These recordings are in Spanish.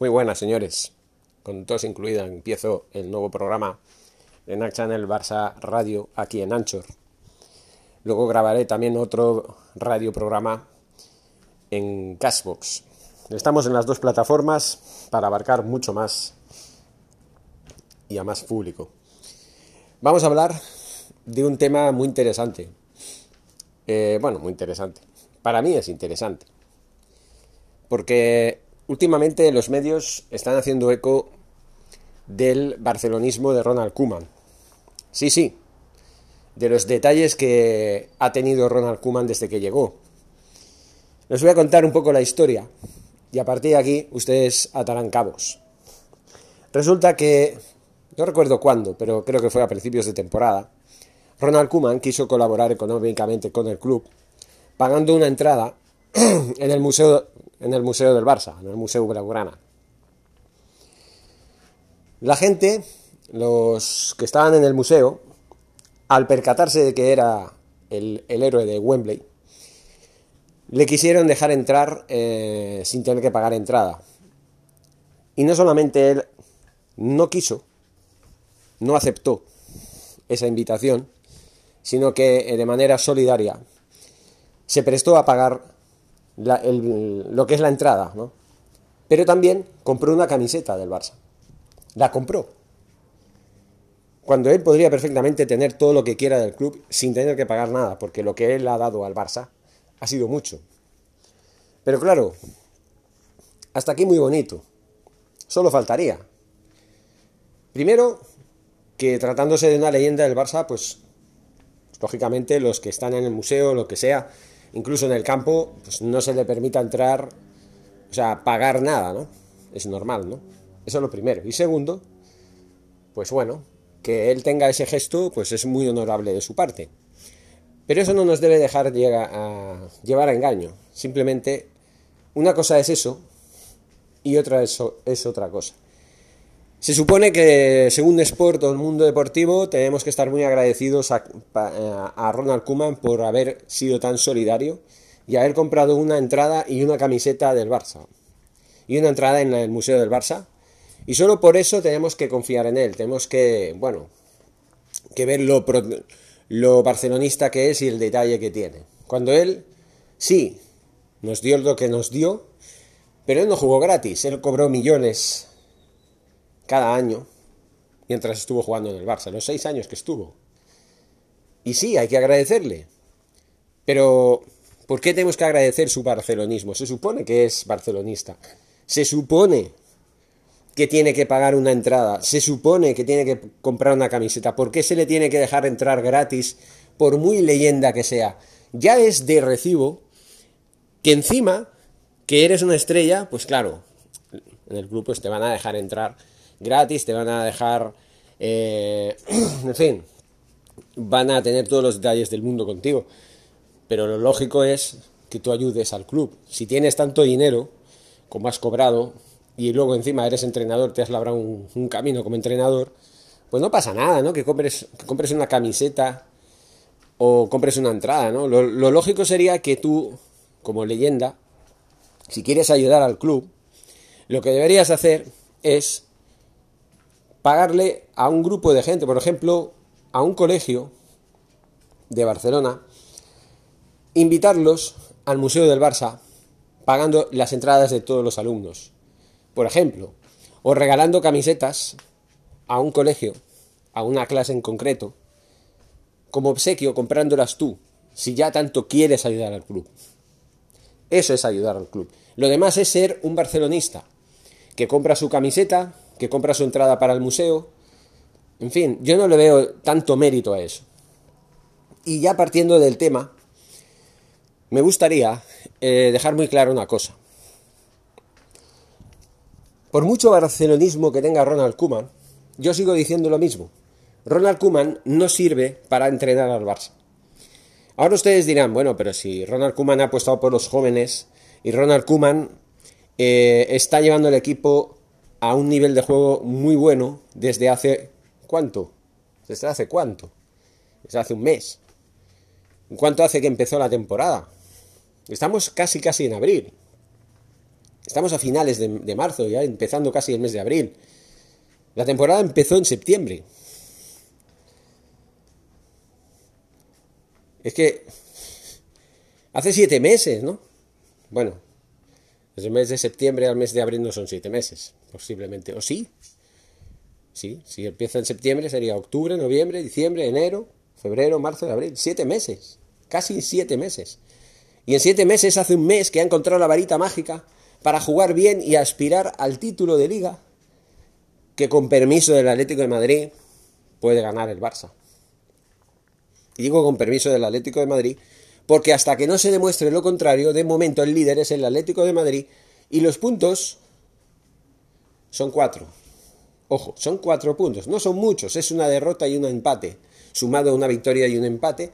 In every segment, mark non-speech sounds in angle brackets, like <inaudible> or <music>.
Muy buenas, señores. Con todos incluida, empiezo el nuevo programa en Nac Channel Barça Radio aquí en Anchor. Luego grabaré también otro radio programa en Cashbox. Estamos en las dos plataformas para abarcar mucho más y a más público. Vamos a hablar de un tema muy interesante. Eh, bueno, muy interesante. Para mí es interesante. Porque últimamente los medios están haciendo eco del barcelonismo de Ronald Koeman. Sí, sí, de los detalles que ha tenido Ronald Koeman desde que llegó. Les voy a contar un poco la historia y a partir de aquí ustedes atarán cabos. Resulta que, no recuerdo cuándo, pero creo que fue a principios de temporada, Ronald Koeman quiso colaborar económicamente con el club, pagando una entrada <clears throat> en el museo, en el museo del Barça, en el Museo Blaugrana. La gente, los que estaban en el museo, al percatarse de que era el, héroe de Wembley, le quisieron dejar entrar eh, sin tener que pagar entrada. Y no solamente él no quiso, no aceptó esa invitación, sino que eh, de manera solidaria se prestó a pagar lo que es la entrada, ¿no? Pero también compró una camiseta del Barça. La compró. Cuando él podría perfectamente tener todo lo que quiera del club sin tener que pagar nada, porque lo que él ha dado al Barça ha sido mucho. Pero claro, hasta aquí muy bonito. Solo faltaría. Primero, que tratándose de una leyenda del Barça, pues lógicamente los que están en el museo, lo que sea, incluso en el campo, pues no se le permita entrar, o sea, pagar nada, ¿no? Es normal, ¿no? Eso es lo primero. Y segundo, pues bueno, que él tenga ese gesto, pues es muy honorable de su parte. Pero eso no nos debe dejar a llevar a engaño. Simplemente, una cosa es eso y otra es, es otra cosa. Se supone que, según Sport o el mundo deportivo, tenemos que estar muy agradecidos a, a, Ronald Koeman por haber sido tan solidario y haber comprado una entrada y una camiseta del Barça. Y una entrada en el Museo del Barça. Y solo por eso tenemos que confiar en él. Tenemos que, bueno, que ver lo, lo barcelonista que es y el detalle que tiene. Cuando él, sí, nos dio lo que nos dio, pero él no jugó gratis. Él cobró millones cada año mientras estuvo jugando en el Barça, los seis años que estuvo. Y sí, hay que agradecerle. Pero, ¿por qué tenemos que agradecer su barcelonismo? Se supone que es barcelonista. Se supone que tiene que pagar una entrada. Se supone que tiene que comprar una camiseta. ¿Por qué se le tiene que dejar entrar gratis, por muy leyenda que sea? Ya es de recibo que encima que eres una estrella, pues claro, en el grupo te van a dejar entrar gratis, te van a dejar, eh, <clears throat> en fin, van a tener todos los detalles del mundo contigo. Pero lo lógico es que tú ayudes al club. Si tienes tanto dinero como has cobrado y luego encima eres entrenador, te has labrado un, camino como entrenador, pues no pasa nada, ¿no? Que compres, compres una camiseta o compres una entrada, ¿no? Lo lógico sería que tú, como leyenda, si quieres ayudar al club, lo que deberías hacer es pagarle a un grupo de gente, por ejemplo, a un colegio de Barcelona, invitarlos al Museo del Barça pagando las entradas de todos los alumnos, por ejemplo, o regalando camisetas a un colegio, a una clase en concreto, como obsequio comprándolas tú, si ya tanto quieres ayudar al club. Eso es ayudar al club. Lo demás es ser un barcelonista, que compra su camiseta, que compra su entrada para el museo. En fin, yo no le veo tanto mérito a eso. Y ya partiendo del tema, me gustaría eh, dejar muy claro una cosa. Por mucho barcelonismo que tenga Ronald Koeman, yo sigo diciendo lo mismo. Ronald Koeman no sirve para entrenar al Barça. Ahora ustedes dirán, bueno, pero si Ronald Koeman ha apostado por los jóvenes y Ronald Koeman eh, está llevando el equipo a un nivel de juego muy bueno desde hace ¿cuánto? ¿Desde hace cuánto? Desde hace un mes. ¿Cuánto hace que empezó la temporada? Estamos casi casi en abril. Estamos a finales de, de marzo, ya empezando casi el mes de abril. La temporada empezó en septiembre. Es que hace siete meses, ¿no? Bueno, desde el mes de septiembre al mes de abril no son siete meses, posiblemente. ¿O sí? Sí, si empieza en septiembre sería octubre, noviembre, diciembre, enero, febrero, marzo, abril. Siete meses. Casi siete meses. Y en siete meses hace un mes que ha encontrado la varita mágica para jugar bien y aspirar al título de liga que con permiso del Atlético de Madrid puede ganar el Barça. Y digo con permiso del Atlético de Madrid porque hasta que no se demuestre lo contrario, de momento el líder es el Atlético de Madrid y los puntos son cuatro. Ojo, son cuatro puntos, no son muchos, es una derrota y un empate, sumado a una victoria y un empate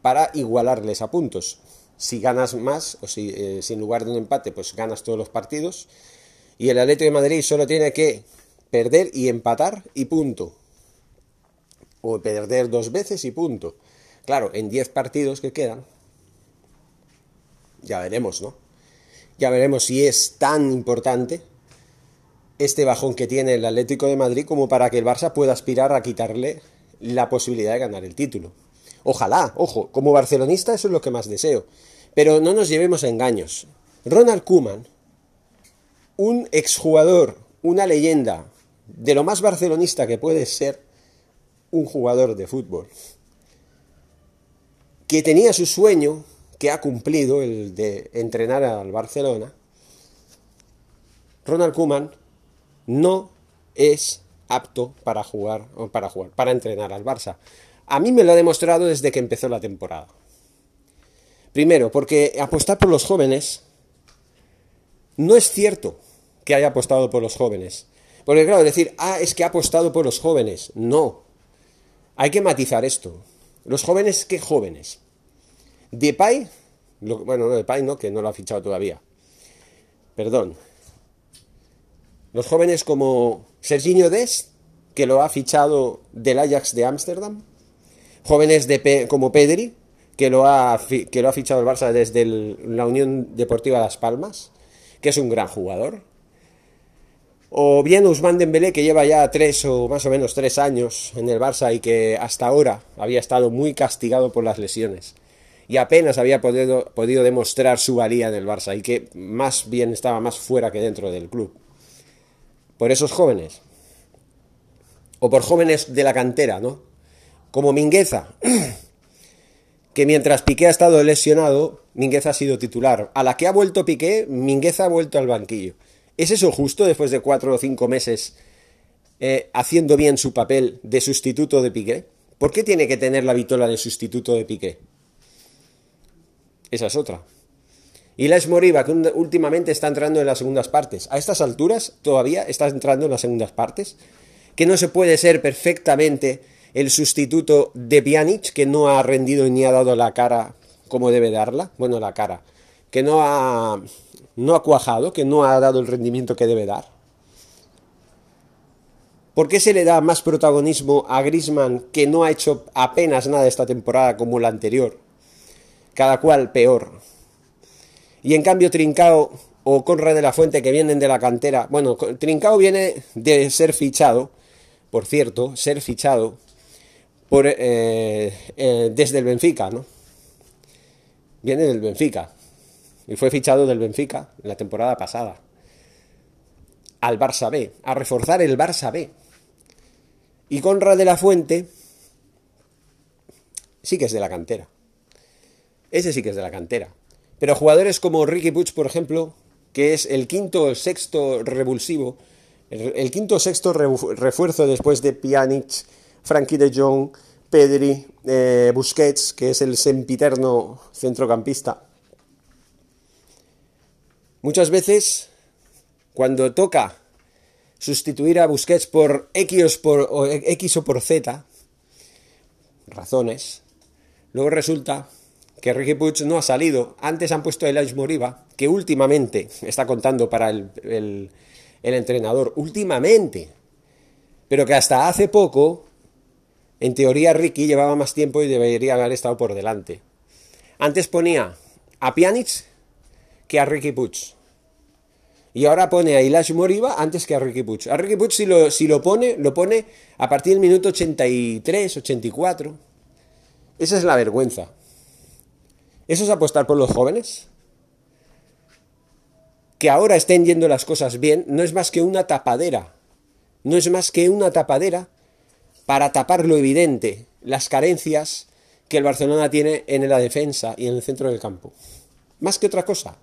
para igualarles a puntos. Si ganas más, o si, eh, en lugar de un empate, pues ganas todos los partidos, y el Atlético de Madrid solo tiene que perder y empatar y punto. O perder dos veces y punto. Claro, en 10 partidos que quedan, ya veremos, ¿no? Ya veremos si es tan importante este bajón que tiene el Atlético de Madrid como para que el Barça pueda aspirar a quitarle la posibilidad de ganar el título. Ojalá, ojo, como barcelonista eso es lo que más deseo. Pero no nos llevemos a engaños. Ronald Koeman, un exjugador, una leyenda, de lo más barcelonista que puede ser un jugador de fútbol, que tenía su sueño, que ha cumplido, el de entrenar al Barcelona, Ronald Koeman no es apto para jugar, para jugar, para entrenar al Barça. A mí me lo ha demostrado desde que empezó la temporada. Primero, porque apostar por los jóvenes no es cierto que haya apostado por los jóvenes. Porque claro, decir, ah, es que ha apostado por los jóvenes. No. Hay que matizar esto. Los jóvenes, ¿qué jóvenes? Depay, bueno, no Depay no, que no lo ha fichado todavía. Perdón. Los jóvenes como Serginho Dest, que lo ha fichado del Ajax de Ámsterdam. Jóvenes de como Pedri, que lo, ha, que lo ha fichado el Barça desde la Unión Deportiva Las Palmas, que es un gran jugador. O bien Usman Dembélé, que lleva ya tres o más o menos tres años en el Barça y que hasta ahora había estado muy castigado por las lesiones. Y apenas había podido, podido demostrar su valía en el Barça y que más bien estaba más fuera que dentro del club. Por esos jóvenes. O por jóvenes de la cantera, ¿no? Como Mingueza, <clears throat> que mientras Piqué ha estado lesionado, Mingueza ha sido titular. A la que ha vuelto Piqué, Mingueza ha vuelto al banquillo. ¿Es eso justo después de cuatro o cinco meses eh, haciendo bien su papel de sustituto de Piqué? ¿Por qué tiene que tener la vitola de sustituto de Piqué? Esa es otra. Y la Esmoriva, que últimamente está entrando en las segundas partes. A estas alturas todavía está entrando en las segundas partes. Que no se puede ser perfectamente el sustituto de Pjanic, que no ha rendido ni ha dado la cara como debe darla. Bueno, la cara. Que no ha no ha cuajado, que no ha dado el rendimiento que debe dar? ¿Por qué se le da más protagonismo a Grisman, que no ha hecho apenas nada esta temporada como la anterior? Cada cual peor. Y en cambio Trincao o Conrad de la Fuente, que vienen de la cantera. Bueno, Trincao viene de ser fichado, por cierto, ser fichado por, eh, eh, desde el Benfica, ¿no? Viene del Benfica. Y fue fichado del Benfica en la temporada pasada. Al Barça B, a reforzar el Barça B. Y Conrad de la Fuente sí que es de la cantera. Ese sí que es de la cantera. Pero jugadores como Ricky Puig, por ejemplo, que es el quinto o sexto revulsivo, el, quinto o sexto refuerzo después de Pjanic, Frankie de Jong, Pedri, eh, Busquets, que es el sempiterno centrocampista, Muchas veces, cuando toca sustituir a Busquets por o, X o por Z, razones, luego resulta que Ricky Puig no ha salido. Antes han puesto a Elijah Moriba, que últimamente está contando para el, el, el, entrenador, últimamente, pero que hasta hace poco, en teoría Ricky llevaba más tiempo y debería haber estado por delante. Antes ponía a Pjanic que a Ricky Puig. Y ahora pone a Ilash Moriba antes que a Ricky Puig. A Ricky Puig si lo, si lo pone, lo pone a partir del minuto 83, 84. Esa es la vergüenza. ¿Eso es apostar por los jóvenes? Que ahora estén yendo las cosas bien, no es más que una tapadera. No es más que una tapadera para tapar lo evidente, las carencias que el Barcelona tiene en la defensa y en el centro del campo. Más que otra cosa.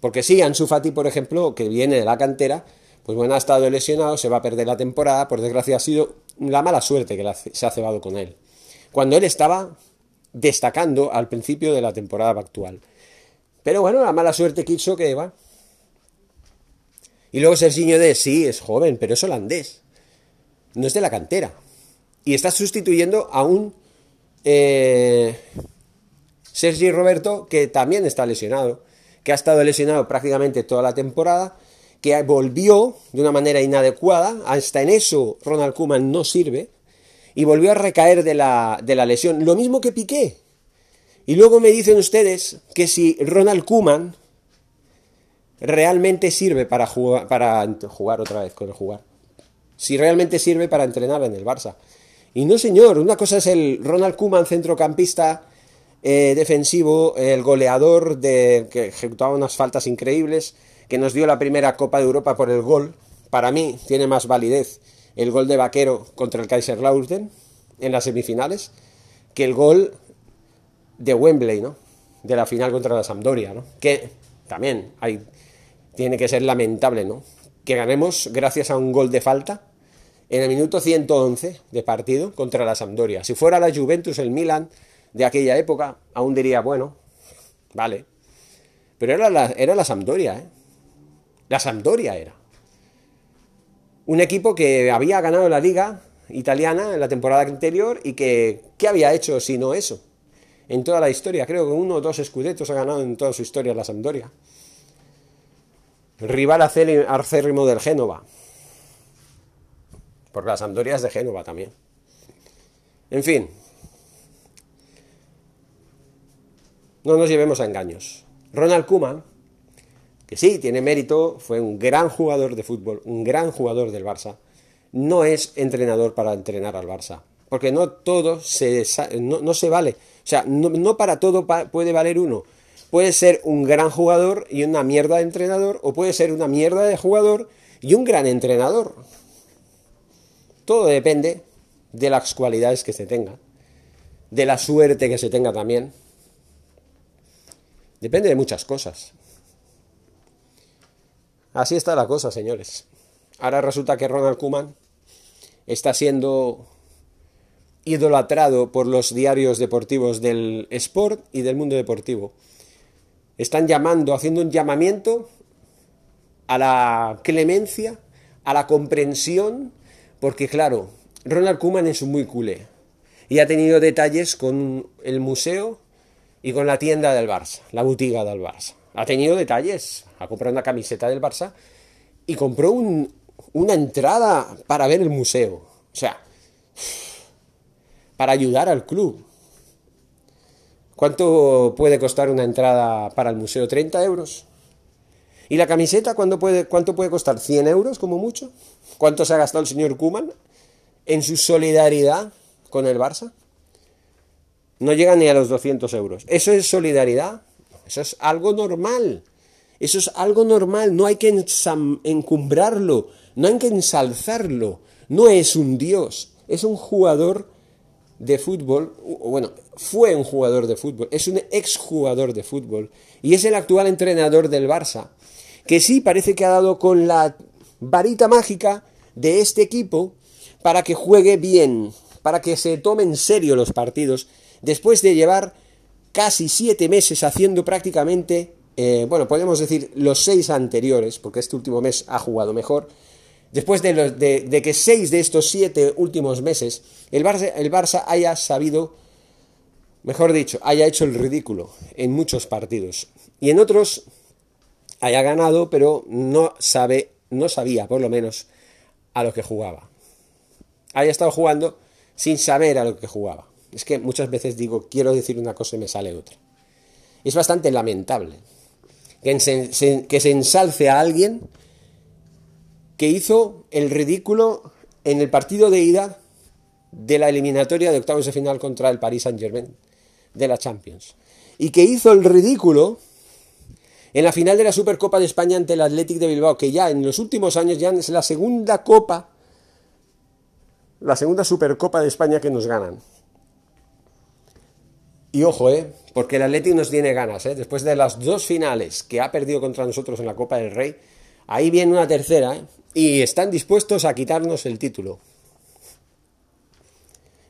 Porque sí, Ansu Fati, por ejemplo, que viene de la cantera, pues bueno, ha estado lesionado, se va a perder la temporada, por desgracia ha sido la mala suerte que se ha cebado con él. Cuando él estaba destacando al principio de la temporada actual. Pero bueno, la mala suerte quiso que va. Y luego Serginho de sí, es joven, pero es holandés. No es de la cantera. Y está sustituyendo a un eh, Sergi Roberto que también está lesionado que ha estado lesionado prácticamente toda la temporada, que volvió de una manera inadecuada, hasta en eso Ronald Koeman no sirve, y volvió a recaer de la, de la lesión, lo mismo que Piqué. Y luego me dicen ustedes que si Ronald Koeman realmente sirve para jugar, para jugar otra vez con el jugar, si realmente sirve para entrenar en el Barça. Y no, señor, una cosa es el Ronald Koeman centrocampista eh, defensivo, el goleador de, que ejecutaba unas faltas increíbles, que nos dio la primera Copa de Europa por el gol. Para mí tiene más validez el gol de Vaquero contra el Kaiserslautern en las semifinales que el gol de Wembley, ¿no? De la final contra la Sampdoria, ¿no? Que también hay, tiene que ser lamentable, ¿no? Que ganemos gracias a un gol de falta en el minuto 111 de partido contra la Sampdoria. Si fuera la Juventus, el Milan, de aquella época, aún diría, bueno, vale. Pero era la, era la Sampdoria, ¿eh? La Sampdoria era. Un equipo que había ganado la liga italiana en la temporada anterior y que, ¿qué había hecho si no eso? En toda la historia, creo que uno o dos escudetos ha ganado en toda su historia la Sampdoria. Rival acérrimo del Génova. Porque la Sampdoria es de Génova también. En fin, No nos llevemos a engaños. Ronald Koeman, que sí, tiene mérito, fue un gran jugador de fútbol, un gran jugador del Barça, no es entrenador para entrenar al Barça. Porque no todo se, no, se vale. O sea, no, para todo puede valer uno. Puede ser un gran jugador y una mierda de entrenador, o puede ser una mierda de jugador y un gran entrenador. Todo depende de las cualidades que se tenga, de la suerte que se tenga también. Depende de muchas cosas. Así está la cosa, señores. Ahora resulta que Ronald Koeman está siendo idolatrado por los diarios deportivos del sport y del mundo deportivo. Están llamando, haciendo un llamamiento a la clemencia, a la comprensión, porque claro, Ronald Koeman es muy culé y ha tenido detalles con el museo y con la tienda del Barça, la butiga del Barça. Ha tenido detalles, ha comprado una camiseta del Barça y compró una entrada para ver el museo. O sea, para ayudar al club. ¿Cuánto puede costar una entrada para el museo? ¿30 euros? ¿Y la camiseta cuánto puede, cuánto puede costar? ¿100 euros como mucho? ¿Cuánto se ha gastado el señor Kuman en su solidaridad con el Barça? No llega ni a los 200 euros. ¿Eso es solidaridad? Eso es algo normal. Eso es algo normal. No hay que encumbrarlo. No hay que ensalzarlo. No es un dios. Es un jugador de fútbol. Bueno, fue un jugador de fútbol. Es un exjugador de fútbol. Y es el actual entrenador del Barça. Que sí parece que ha dado con la varita mágica de este equipo para que juegue bien. Para que se tome en serio los partidos después de llevar casi siete meses haciendo prácticamente, eh, bueno, podemos decir los seis anteriores, porque este último mes ha jugado mejor, después de, que seis de estos siete últimos meses el Barça, el Barça haya sabido, mejor dicho, haya hecho el ridículo en muchos partidos y en otros haya ganado, pero no sabe, no sabía por lo menos a lo que jugaba. Haya estado jugando sin saber a lo que jugaba. Es que muchas veces digo, quiero decir una cosa y me sale otra. Es bastante lamentable. que se, ensalce a alguien que hizo el ridículo en el partido de ida de la eliminatoria de octavos de final contra el Paris Saint-Germain de la Champions. Y que hizo el ridículo en la final de la Supercopa de España ante el Athletic de Bilbao, que ya en los últimos años ya es la segunda copa, la segunda Supercopa de España que nos ganan. Y ojo, ¿eh? Porque el Athletic nos tiene ganas, ¿eh? Después de las dos finales que ha perdido contra nosotros en la Copa del Rey, ahí viene una tercera, ¿eh? Y están dispuestos a quitarnos el título.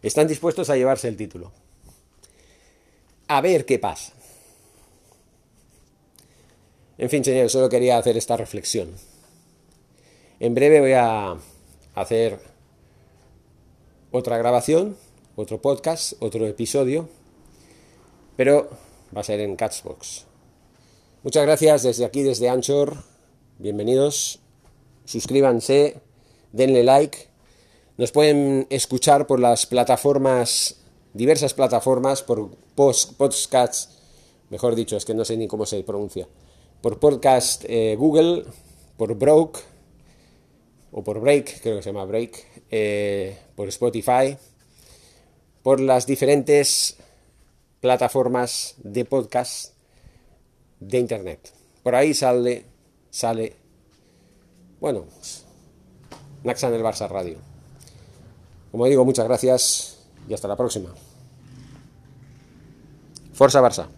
Están dispuestos a llevarse el título. A ver qué pasa. En fin, señores, solo quería hacer esta reflexión. En breve voy a hacer otra grabación, otro podcast, otro episodio, pero va a ser en Catchbox. Muchas gracias desde aquí, desde Anchor. Bienvenidos. Suscríbanse, denle like. Nos pueden escuchar por las plataformas, diversas plataformas, por podcasts, mejor dicho, es que no sé ni cómo se pronuncia, por podcast eh, Google, por Broke, o por Break, creo que se llama Break, eh, por Spotify, por las diferentes plataformas de podcast de Internet. Por ahí sale, sale, bueno, Naxan el Barça Radio. Como digo, muchas gracias y hasta la próxima. Forza Barça.